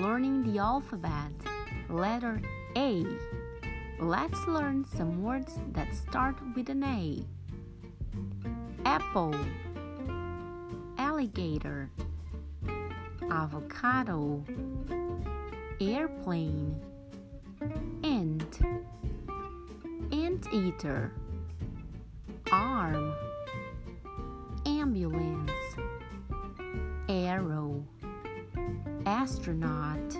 learning the alphabet. Letter A. Let's learn some words that start with an A. Apple, alligator, avocado, airplane, ant, anteater, arm, ambulance, arrow, astronaut